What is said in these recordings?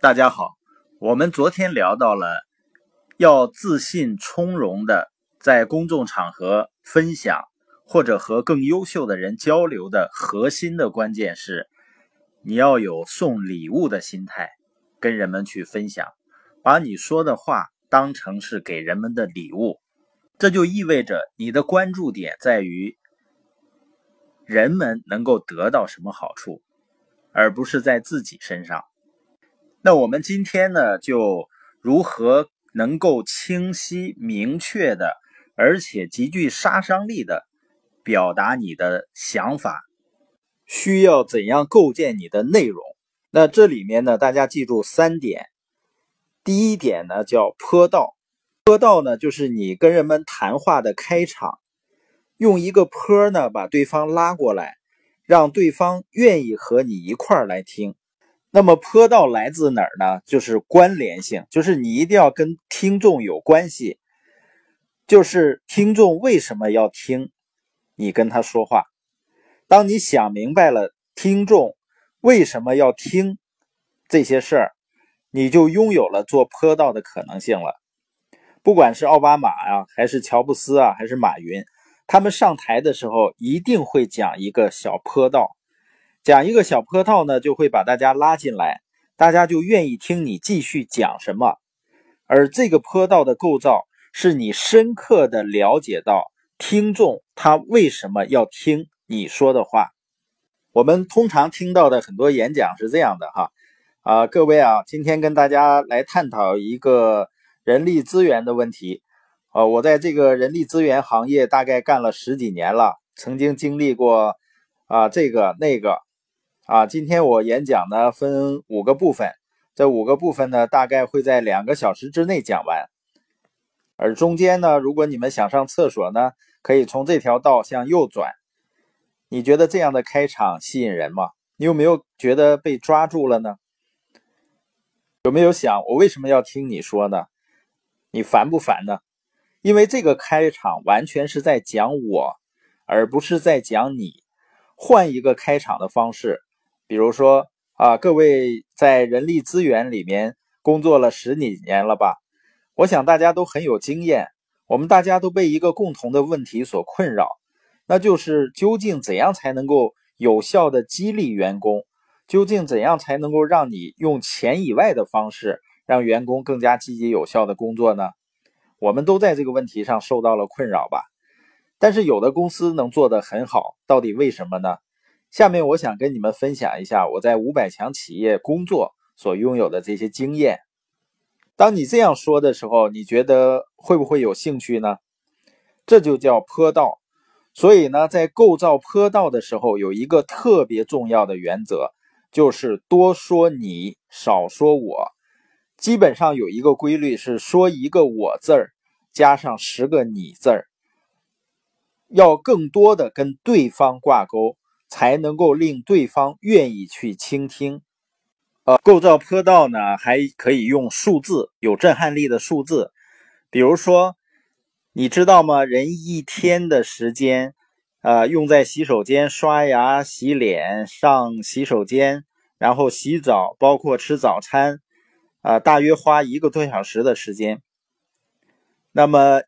大家好，我们昨天聊到了要自信从容的在公众场合分享，或者和更优秀的人交流的核心的关键是，你要有送礼物的心态，跟人们去分享，把你说的话当成是给人们的礼物，这就意味着你的关注点在于人们能够得到什么好处。而不是在自己身上。那我们今天呢，就如何能够清晰明确的，而且极具杀伤力的表达你的想法？需要怎样构建你的内容？那这里面呢，大家记住三点。第一点呢，叫坡道。坡道呢，就是你跟人们谈话的开场，用一个坡呢，把对方拉过来。让对方愿意和你一块儿来听，那么坡道来自哪儿呢？就是关联性，就是你一定要跟听众有关系，就是听众为什么要听你跟他说话。当你想明白了听众为什么要听这些事儿，你就拥有了做坡道的可能性了。不管是奥巴马啊，还是乔布斯啊，还是马云。他们上台的时候一定会讲一个小坡道，讲一个小坡道呢，就会把大家拉进来，大家就愿意听你继续讲什么。而这个坡道的构造，是你深刻的了解到听众他为什么要听你说的话。我们通常听到的很多演讲是这样的哈，啊，各位啊，今天跟大家来探讨一个人力资源的问题。呃，我在这个人力资源行业大概干了十几年了，曾经经历过啊这个那个啊。今天我演讲呢分五个部分，这五个部分呢大概会在两个小时之内讲完。而中间呢，如果你们想上厕所呢，可以从这条道向右转。你觉得这样的开场吸引人吗？你有没有觉得被抓住了呢？有没有想我为什么要听你说呢？你烦不烦呢？因为这个开场完全是在讲我，而不是在讲你。换一个开场的方式，比如说啊，各位在人力资源里面工作了十几年了吧？我想大家都很有经验。我们大家都被一个共同的问题所困扰，那就是究竟怎样才能够有效的激励员工？究竟怎样才能够让你用钱以外的方式让员工更加积极有效的工作呢？我们都在这个问题上受到了困扰吧，但是有的公司能做得很好，到底为什么呢？下面我想跟你们分享一下我在五百强企业工作所拥有的这些经验。当你这样说的时候，你觉得会不会有兴趣呢？这就叫坡道。所以呢，在构造坡道的时候，有一个特别重要的原则，就是多说你，少说我。基本上有一个规律是说一个我字儿加上十个你字儿，要更多的跟对方挂钩，才能够令对方愿意去倾听。呃，构造坡道呢，还可以用数字，有震撼力的数字，比如说，你知道吗？人一天的时间，呃，用在洗手间刷牙、洗脸、上洗手间，然后洗澡，包括吃早餐。啊，大约花一个多小时的时间。那么，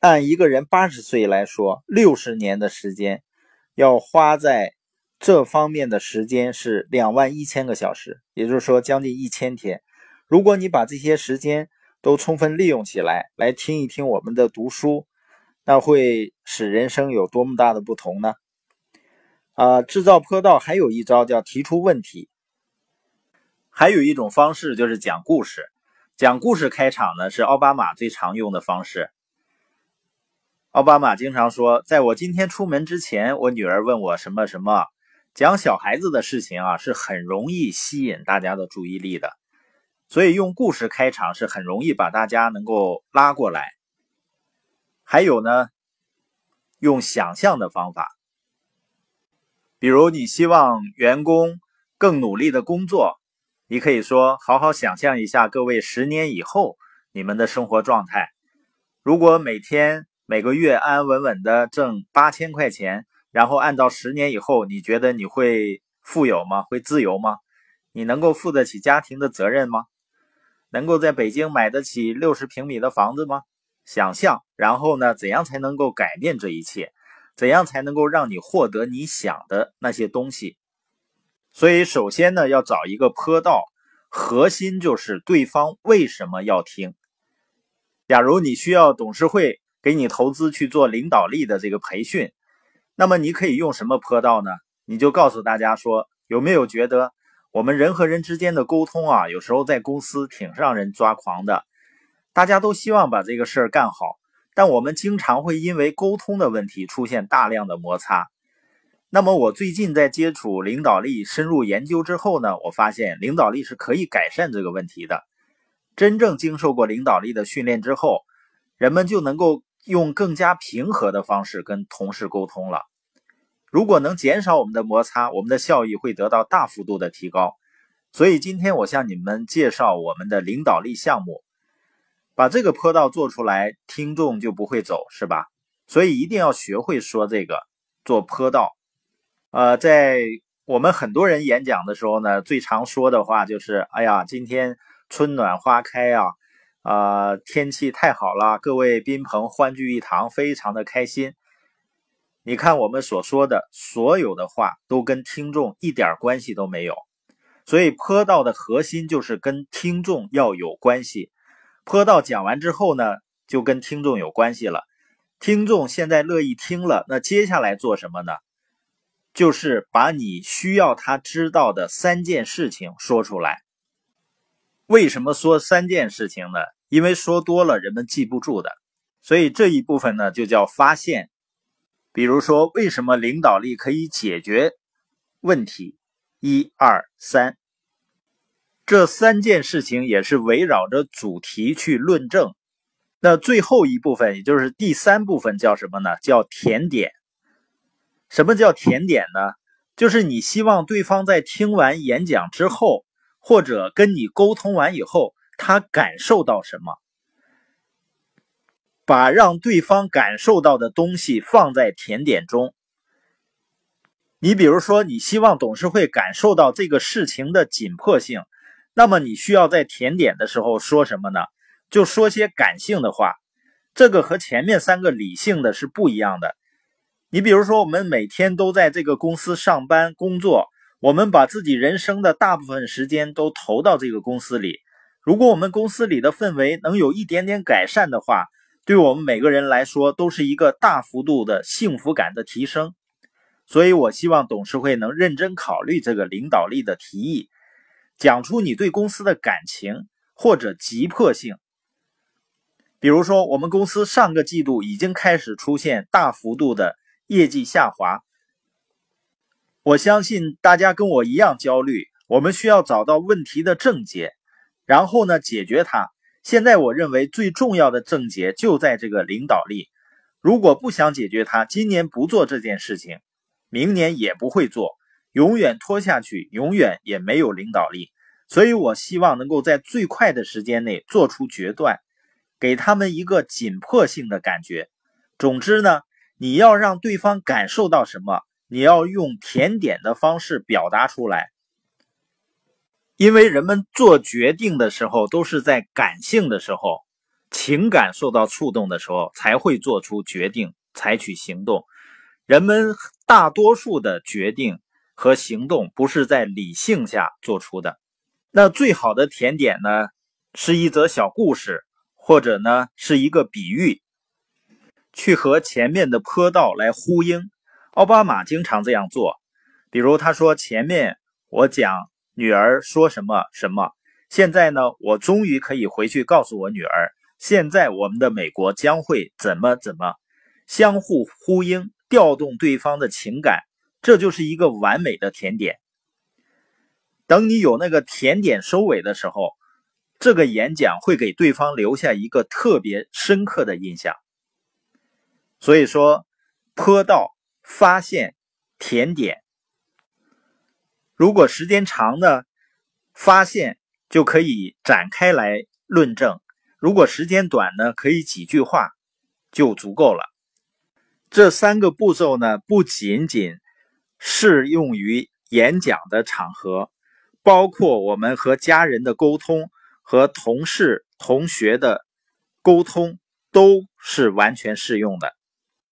按一个人八十岁来说，六十年的时间要花在这方面的时间是两万一千个小时，也就是说将近一千天。如果你把这些时间都充分利用起来，来听一听我们的读书，那会使人生有多么大的不同呢？啊，制造坡道还有一招叫提出问题。还有一种方式就是讲故事，讲故事开场呢是奥巴马最常用的方式。奥巴马经常说，在我今天出门之前，我女儿问我什么什么。讲小孩子的事情啊，是很容易吸引大家的注意力的，所以用故事开场是很容易把大家能够拉过来。还有呢，用想象的方法，比如你希望员工更努力的工作。你可以说，好好想象一下，各位十年以后你们的生活状态。如果每天每个月安安稳稳的挣八千块钱，然后按照十年以后，你觉得你会富有吗？会自由吗？你能够负得起家庭的责任吗？能够在北京买得起六十平米的房子吗？想象，然后呢？怎样才能够改变这一切？怎样才能够让你获得你想的那些东西？所以，首先呢，要找一个坡道，核心就是对方为什么要听。假如你需要董事会给你投资去做领导力的这个培训，那么你可以用什么坡道呢？你就告诉大家说，有没有觉得我们人和人之间的沟通啊，有时候在公司挺让人抓狂的。大家都希望把这个事儿干好，但我们经常会因为沟通的问题出现大量的摩擦。那么我最近在接触领导力深入研究之后呢，我发现领导力是可以改善这个问题的。真正经受过领导力的训练之后，人们就能够用更加平和的方式跟同事沟通了。如果能减少我们的摩擦，我们的效益会得到大幅度的提高。所以今天我向你们介绍我们的领导力项目。把这个坡道做出来，听众就不会走，是吧？所以一定要学会说这个做坡道。呃，在我们很多人演讲的时候呢，最常说的话就是：“哎呀，今天春暖花开啊，啊，天气太好了，各位宾朋欢聚一堂，非常的开心。”你看我们所说的所有的话都跟听众一点关系都没有，所以坡道的核心就是跟听众要有关系。坡道讲完之后呢，就跟听众有关系了。听众现在乐意听了，那接下来做什么呢？就是把你需要他知道的三件事情说出来。为什么说三件事情呢？因为说多了人们记不住的。所以这一部分呢，就叫发现。比如说，为什么领导力可以解决问题？一二三。这三件事情也是围绕着主题去论证。那最后一部分，也就是第三部分，叫什么呢？叫甜点。什么叫甜点呢？就是你希望对方在听完演讲之后，或者跟你沟通完以后，他感受到什么？把让对方感受到的东西放在甜点中。你比如说，你希望董事会感受到这个事情的紧迫性。那么你需要在甜点的时候说什么呢？就说些感性的话，这个和前面三个理性的是不一样的。你比如说，我们每天都在这个公司上班工作，我们把自己人生的大部分时间都投到这个公司里。如果我们公司里的氛围能有一点点改善的话，对我们每个人来说都是一个大幅度的幸福感的提升。所以我希望董事会能认真考虑这个领导力的提议。讲出你对公司的感情或者急迫性，比如说，我们公司上个季度已经开始出现大幅度的业绩下滑，我相信大家跟我一样焦虑。我们需要找到问题的症结，然后呢解决它。现在我认为最重要的症结就在这个领导力。如果不想解决它，今年不做这件事情，明年也不会做。永远拖下去，永远也没有领导力。所以我希望能够在最快的时间内做出决断，给他们一个紧迫性的感觉。总之呢，你要让对方感受到什么，你要用甜点的方式表达出来。因为人们做决定的时候都是在感性的时候，情感受到触动的时候才会做出决定，采取行动。人们大多数的决定。和行动不是在理性下做出的。那最好的甜点呢，是一则小故事，或者呢是一个比喻，去和前面的坡道来呼应。奥巴马经常这样做，比如他说：“前面我讲女儿说什么什么，现在呢，我终于可以回去告诉我女儿，现在我们的美国将会怎么怎么，相互呼应，调动对方的情感。”这就是一个完美的甜点。等你有那个甜点收尾的时候，这个演讲会给对方留下一个特别深刻的印象。所以说，坡道发现甜点，如果时间长呢，发现就可以展开来论证；如果时间短呢，可以几句话就足够了。这三个步骤呢，不仅仅。适用于演讲的场合，包括我们和家人的沟通和同事、同学的沟通都是完全适用的。